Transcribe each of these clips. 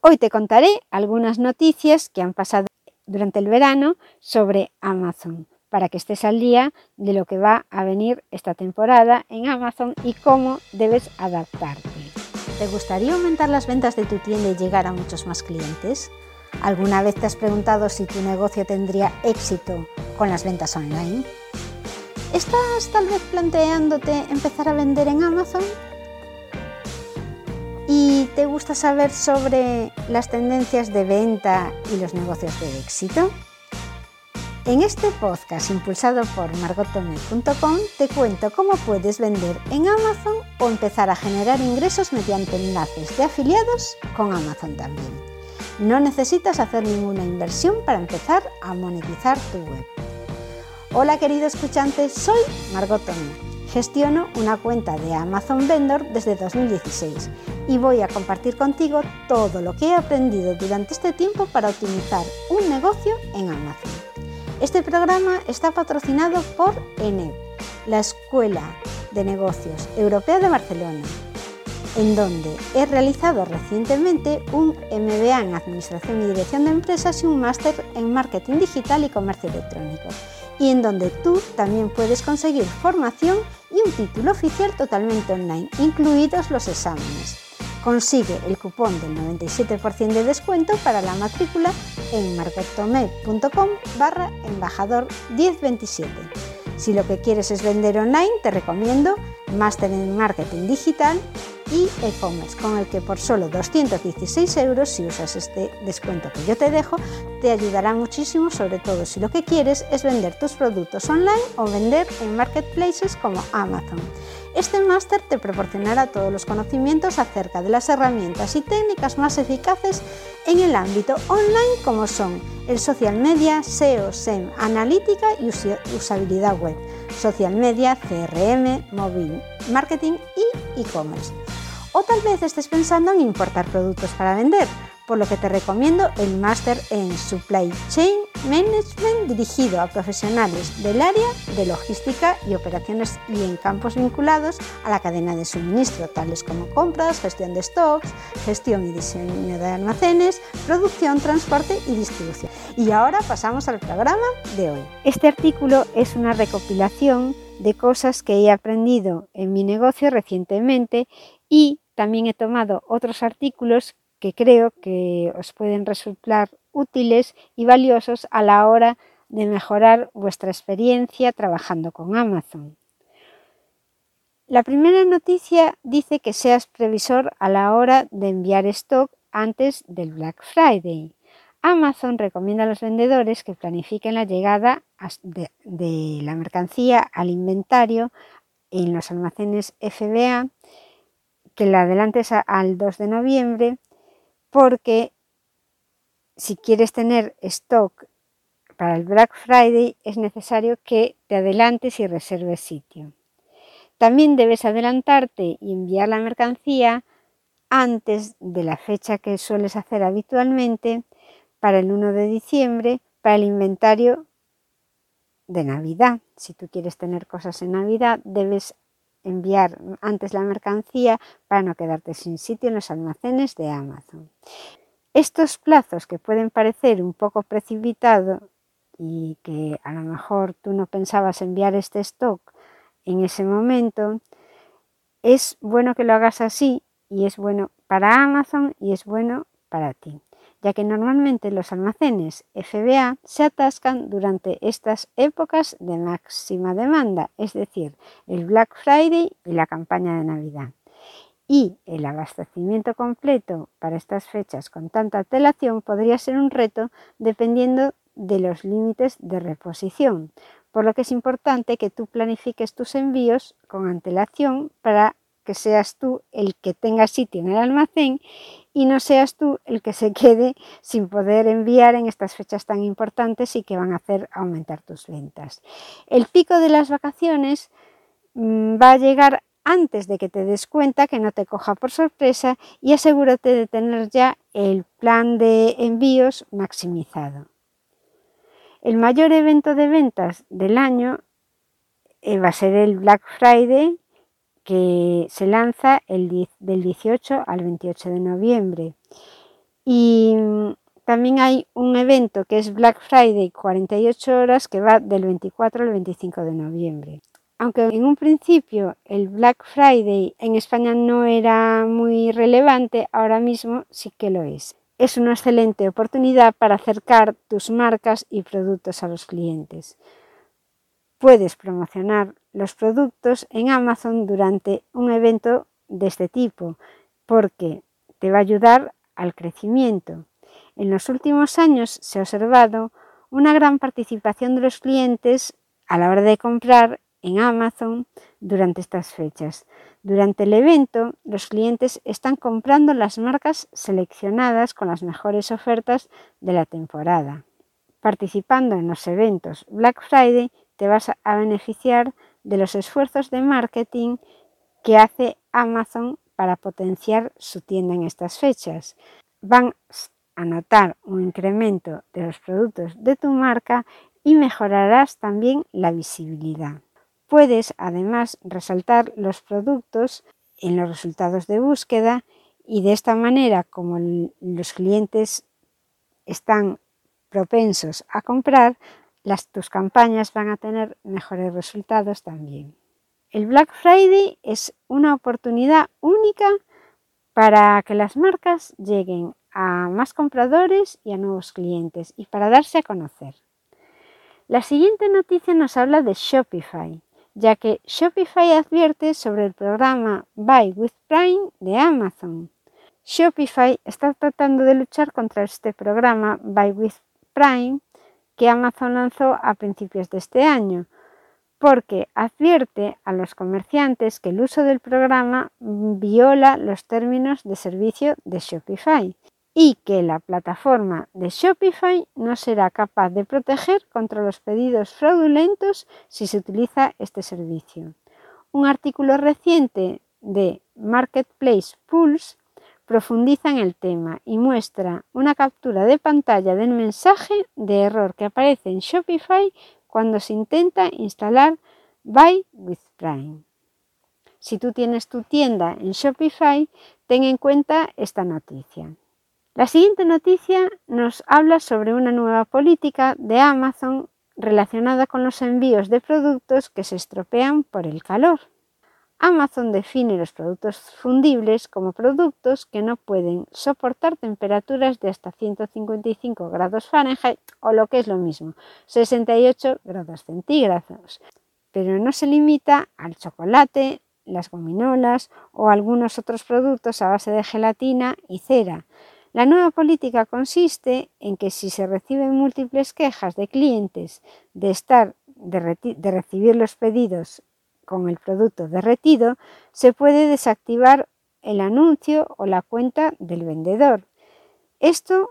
Hoy te contaré algunas noticias que han pasado durante el verano sobre Amazon para que estés al día de lo que va a venir esta temporada en Amazon y cómo debes adaptarte. ¿Te gustaría aumentar las ventas de tu tienda y llegar a muchos más clientes? ¿Alguna vez te has preguntado si tu negocio tendría éxito con las ventas online? ¿Estás tal vez planteándote empezar a vender en Amazon? ¿Y te gusta saber sobre las tendencias de venta y los negocios de éxito? En este podcast impulsado por margotome.com te cuento cómo puedes vender en Amazon o empezar a generar ingresos mediante enlaces de afiliados con Amazon también. No necesitas hacer ninguna inversión para empezar a monetizar tu web. Hola querido escuchante, soy Margot Gestiono una cuenta de Amazon Vendor desde 2016 y voy a compartir contigo todo lo que he aprendido durante este tiempo para optimizar un negocio en Amazon. Este programa está patrocinado por ENEB, la Escuela de Negocios Europea de Barcelona, en donde he realizado recientemente un MBA en Administración y Dirección de Empresas y un máster en Marketing Digital y Comercio Electrónico y en donde tú también puedes conseguir formación y un título oficial totalmente online, incluidos los exámenes. Consigue el cupón del 97% de descuento para la matrícula en marketome.com barra embajador 1027. Si lo que quieres es vender online, te recomiendo Máster en Marketing Digital y e-commerce, con el que por solo 216 euros, si usas este descuento que yo te dejo, te ayudará muchísimo, sobre todo si lo que quieres es vender tus productos online o vender en marketplaces como Amazon. Este máster te proporcionará todos los conocimientos acerca de las herramientas y técnicas más eficaces en el ámbito online como son el social media, SEO, SEM, analítica y usabilidad web, social media, CRM, móvil marketing y e-commerce. O tal vez estés pensando en importar productos para vender, por lo que te recomiendo el máster en Supply Chain Management dirigido a profesionales del área de logística y operaciones y en campos vinculados a la cadena de suministro, tales como compras, gestión de stocks, gestión y diseño de almacenes, producción, transporte y distribución. Y ahora pasamos al programa de hoy. Este artículo es una recopilación de cosas que he aprendido en mi negocio recientemente y también he tomado otros artículos que creo que os pueden resultar útiles y valiosos a la hora de mejorar vuestra experiencia trabajando con Amazon. La primera noticia dice que seas previsor a la hora de enviar stock antes del Black Friday. Amazon recomienda a los vendedores que planifiquen la llegada de, la mercancía al inventario en los almacenes FBA, que la adelantes al 2 de noviembre porque si quieres tener stock para el Black Friday es necesario que te adelantes y reserves sitio. También debes adelantarte y enviar la mercancía antes de la fecha que sueles hacer habitualmente para el 1 de diciembre para el inventario de Navidad. Si tú quieres tener cosas en Navidad, debes enviar antes la mercancía para no quedarte sin sitio en los almacenes de Amazon. Estos plazos que pueden parecer un poco precipitados y que a lo mejor tú no pensabas enviar este stock en ese momento, es bueno que lo hagas así y es bueno para Amazon y es bueno para ti ya que normalmente los almacenes FBA se atascan durante estas épocas de máxima demanda, es decir, el Black Friday y la campaña de Navidad. Y el abastecimiento completo para estas fechas con tanta antelación podría ser un reto dependiendo de los límites de reposición, por lo que es importante que tú planifiques tus envíos con antelación para que seas tú el que tenga sitio en el almacén y no seas tú el que se quede sin poder enviar en estas fechas tan importantes y que van a hacer aumentar tus ventas. El pico de las vacaciones mm, va a llegar antes de que te des cuenta, que no te coja por sorpresa y asegúrate de tener ya el plan de envíos maximizado. El mayor evento de ventas del año eh, va a ser el Black Friday que se lanza el, del 18 al 28 de noviembre. Y mm, también hay un evento que es Black Friday 48 horas que va del 24 al 25 de noviembre. Aunque en un principio el Black Friday en España no era muy relevante, ahora mismo sí que lo es. Es una excelente oportunidad para acercar tus marcas y productos a los clientes. Puedes promocionar los productos en Amazon durante un evento de este tipo porque te va a ayudar al crecimiento. En los últimos años se ha observado una gran participación de los clientes a la hora de comprar en Amazon durante estas fechas. Durante el evento, los clientes están comprando las marcas seleccionadas con las mejores ofertas de la temporada. Participando en los eventos Black Friday te vas a beneficiar de los esfuerzos de marketing que hace Amazon para potenciar su tienda en estas fechas. Van a notar un incremento de los productos de tu marca y mejorarás también la visibilidad. Puedes además resaltar los productos en los resultados de búsqueda y de esta manera, como los clientes están propensos a comprar, tus campañas van a tener mejores resultados también. El Black Friday es una oportunidad única para que las marcas lleguen a más compradores y a nuevos clientes y para darse a conocer. La siguiente noticia nos habla de Shopify, ya que Shopify advierte sobre el programa Buy with Prime de Amazon. Shopify está tratando de luchar contra este programa Buy with Prime que Amazon lanzó a principios de este año, porque advierte a los comerciantes que el uso del programa viola los términos de servicio de Shopify y que la plataforma de Shopify no será capaz de proteger contra los pedidos fraudulentos si se utiliza este servicio. Un artículo reciente de Marketplace Pulse profundiza en el tema y muestra una captura de pantalla del mensaje de error que aparece en Shopify cuando se intenta instalar Buy with Prime. Si tú tienes tu tienda en Shopify, ten en cuenta esta noticia. La siguiente noticia nos habla sobre una nueva política de Amazon relacionada con los envíos de productos que se estropean por el calor. Amazon define los productos fundibles como productos que no pueden soportar temperaturas de hasta 155 grados Fahrenheit o lo que es lo mismo, 68 grados centígrados, pero no se limita al chocolate, las gominolas o algunos otros productos a base de gelatina y cera, la nueva política consiste en que si se reciben múltiples quejas de clientes de estar de, recibir los pedidos con el producto derretido, se puede desactivar el anuncio o la cuenta del vendedor. Esto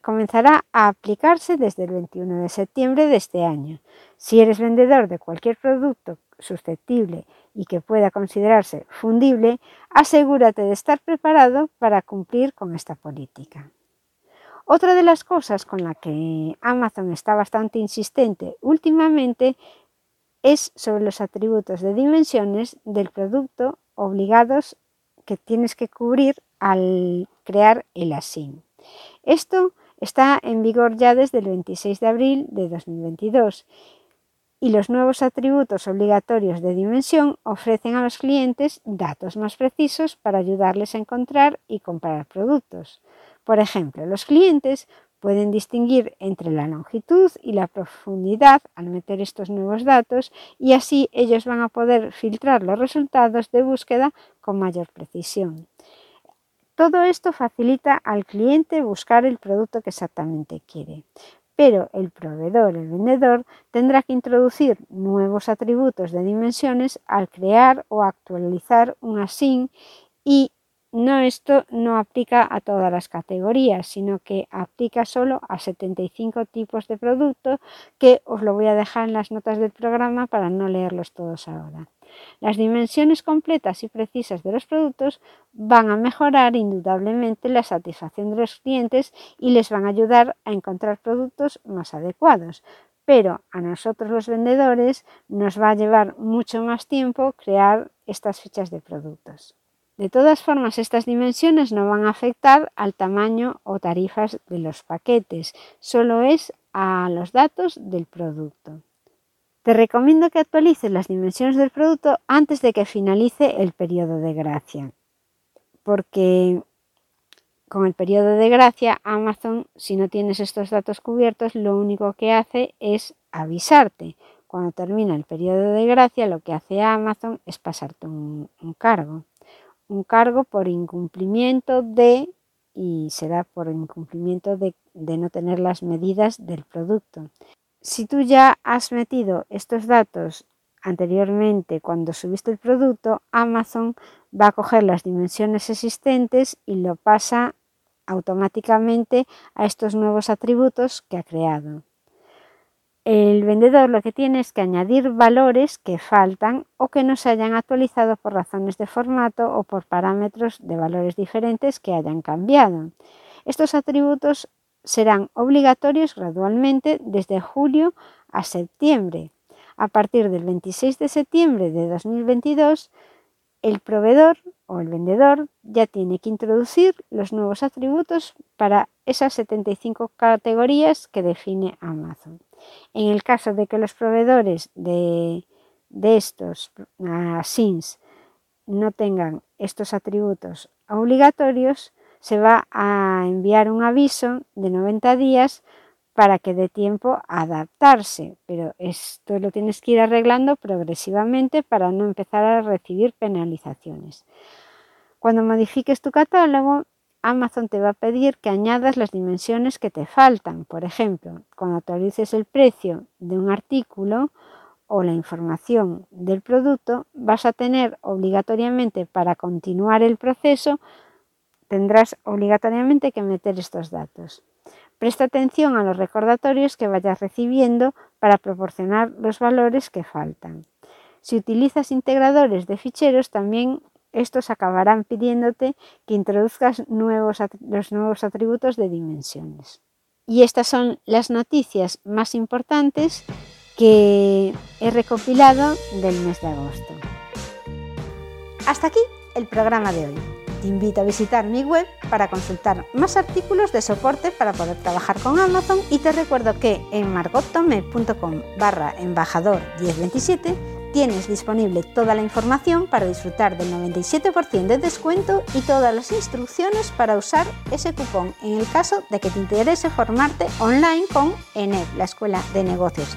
comenzará a aplicarse desde el 21 de septiembre de este año. Si eres vendedor de cualquier producto susceptible y que pueda considerarse fundible, asegúrate de estar preparado para cumplir con esta política. Otra de las cosas con la que Amazon está bastante insistente últimamente es sobre los atributos de dimensiones del producto obligados que tienes que cubrir al crear el ASIN. Esto está en vigor ya desde el 26 de abril de 2022 y los nuevos atributos obligatorios de dimensión ofrecen a los clientes datos más precisos para ayudarles a encontrar y comprar productos. Por ejemplo, los clientes pueden distinguir entre la longitud y la profundidad al meter estos nuevos datos y así ellos van a poder filtrar los resultados de búsqueda con mayor precisión. Todo esto facilita al cliente buscar el producto que exactamente quiere pero el proveedor, el vendedor, tendrá que introducir nuevos atributos de dimensiones al crear o actualizar un ASIN y no esto no aplica a todas las categorías, sino que aplica solo a 75 tipos de productos que os lo voy a dejar en las notas del programa para no leerlos todos ahora. Las dimensiones completas y precisas de los productos van a mejorar indudablemente la satisfacción de los clientes y les van a ayudar a encontrar productos más adecuados. Pero a nosotros los vendedores nos va a llevar mucho más tiempo crear estas fichas de productos. De todas formas, estas dimensiones no van a afectar al tamaño o tarifas de los paquetes, solo es a los datos del producto. Te recomiendo que actualices las dimensiones del producto antes de que finalice el periodo de gracia, porque con el periodo de gracia Amazon, si no tienes estos datos cubiertos, lo único que hace es avisarte. Cuando termina el periodo de gracia, lo que hace Amazon es pasarte un, cargo. Un cargo por incumplimiento de, y será por incumplimiento de no tener las medidas del producto. Si tú ya has metido estos datos anteriormente cuando subiste el producto, Amazon va a coger las dimensiones existentes y lo pasa automáticamente a estos nuevos atributos que ha creado. El vendedor lo que tiene es que añadir valores que faltan o que no se hayan actualizado por razones de formato o por parámetros de valores diferentes que hayan cambiado. Estos atributos serán obligatorios gradualmente desde julio a septiembre. A partir del 26 de septiembre de 2022, el proveedor o el vendedor ya tiene que introducir los nuevos atributos para esas 75 categorías que define Amazon. En el caso de que los proveedores de, estos uh, SINs no tengan estos atributos obligatorios, se va a enviar un aviso de 90 días para que dé tiempo a adaptarse, pero esto lo tienes que ir arreglando progresivamente para no empezar a recibir penalizaciones. Cuando modifiques tu catálogo, Amazon te va a pedir que añadas las dimensiones que te faltan. Por ejemplo, cuando actualices el precio de un artículo o la información del producto, vas a tener obligatoriamente para continuar el proceso tendrás obligatoriamente que meter estos datos. Presta atención a los recordatorios que vayas recibiendo para proporcionar los valores que faltan. Si utilizas integradores de ficheros, también estos acabarán pidiéndote que introduzcas los nuevos atributos de dimensiones. Y estas son las noticias más importantes que he recopilado del mes de agosto. Hasta aquí el programa de hoy. Te invito a visitar mi web para consultar más artículos de soporte para poder trabajar con Amazon. Y te recuerdo que en margottome.com barra embajador 1027 Tienes disponible toda la información para disfrutar del 97% de descuento y todas las instrucciones para usar ese cupón en el caso de que te interese formarte online con ENED, la Escuela de Negocios